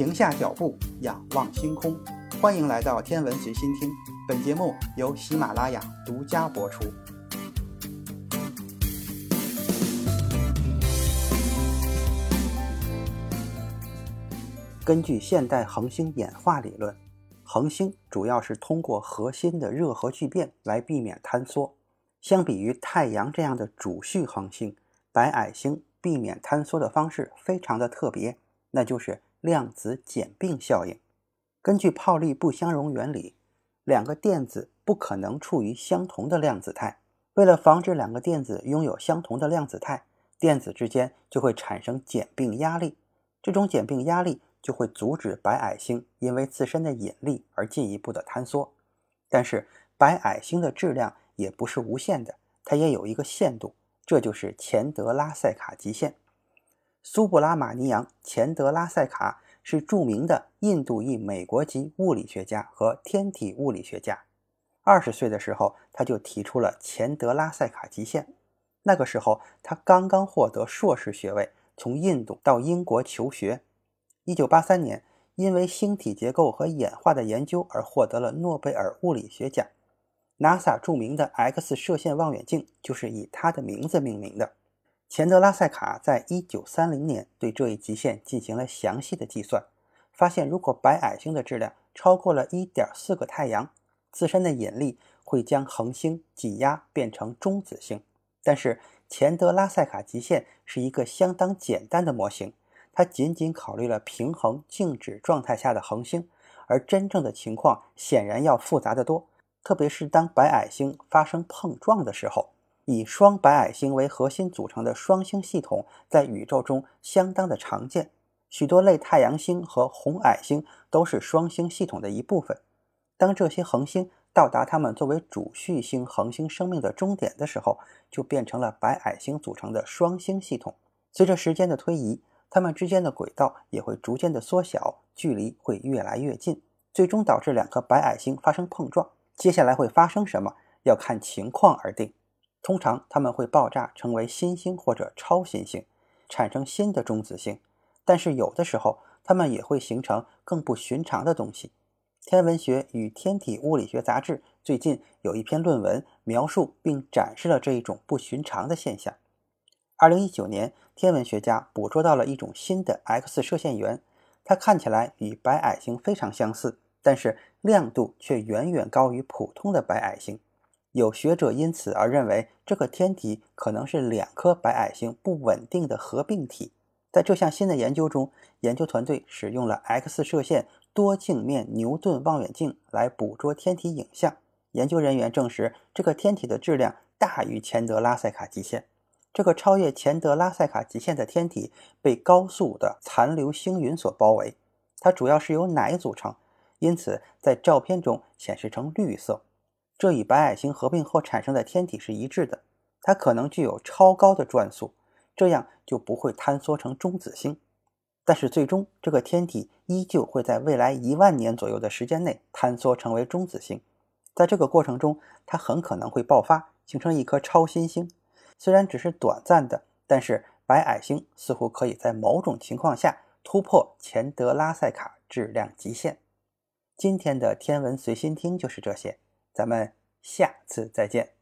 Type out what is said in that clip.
停下脚步，仰望星空。欢迎来到天文随心听，本节目由喜马拉雅独家播出。根据现代恒星演化理论，恒星主要是通过核心的热核聚变来避免坍缩。相比于太阳这样的主序恒星，白矮星避免坍缩的方式非常的特别，那就是量子简并效应。根据泡利不相容原理，两个电子不可能处于相同的量子态。为了防止两个电子拥有相同的量子态，电子之间就会产生简并压力。这种简并压力就会阻止白矮星因为自身的引力而进一步的坍缩。但是白矮星的质量也不是无限的，它也有一个限度，这就是钱德拉塞卡极限。苏布拉马尼扬·钱德拉塞卡是著名的印度裔美国籍物理学家和天体物理学家。二十岁的时候，他就提出了钱德拉塞卡极限。那个时候，他刚刚获得硕士学位，从印度到英国求学。一九八三年，因为星体结构和演化的研究而获得了诺贝尔物理学奖。NASA 著名的 X 射线望远镜就是以他的名字命名的。钱德拉塞卡在一九三零年对这一极限进行了详细的计算，发现如果白矮星的质量超过了一点四个太阳，自身的引力会将恒星挤压变成中子星。但是钱德拉塞卡极限是一个相当简单的模型，它仅仅考虑了平衡静止状态下的恒星，而真正的情况显然要复杂得多，特别是当白矮星发生碰撞的时候。以双白矮星为核心组成的双星系统在宇宙中相当的常见，许多类太阳星和红矮星都是双星系统的一部分。当这些恒星到达它们作为主序星恒星生命的终点的时候，就变成了白矮星组成的双星系统。随着时间的推移，它们之间的轨道也会逐渐的缩小，距离会越来越近，最终导致两颗白矮星发生碰撞。接下来会发生什么，要看情况而定。通常它们会爆炸成为新星或者超新星，产生新的中子星。但是有的时候，它们也会形成更不寻常的东西。天文学与天体物理学杂志最近有一篇论文描述并展示了这一种不寻常的现象。二零一九年，天文学家捕捉到了一种新的 X 射线源，它看起来与白矮星非常相似，但是亮度却远远高于普通的白矮星。有学者因此而认为，这个天体可能是两颗白矮星不稳定的合并体。在这项新的研究中，研究团队使用了 X 射线多镜面牛顿望远镜来捕捉天体影像。研究人员证实，这个天体的质量大于钱德拉塞卡极限。这个超越钱德拉塞卡极限的天体被高速的残留星云所包围，它主要是由氖组成，因此在照片中显示成绿色。这与白矮星合并后产生的天体是一致的，它可能具有超高的转速，这样就不会坍缩成中子星。但是最终，这个天体依旧会在未来一万年左右的时间内坍缩成为中子星。在这个过程中，它很可能会爆发，形成一颗超新星。虽然只是短暂的，但是白矮星似乎可以在某种情况下突破钱德拉塞卡质量极限。今天的天文随心听就是这些。咱们下次再见。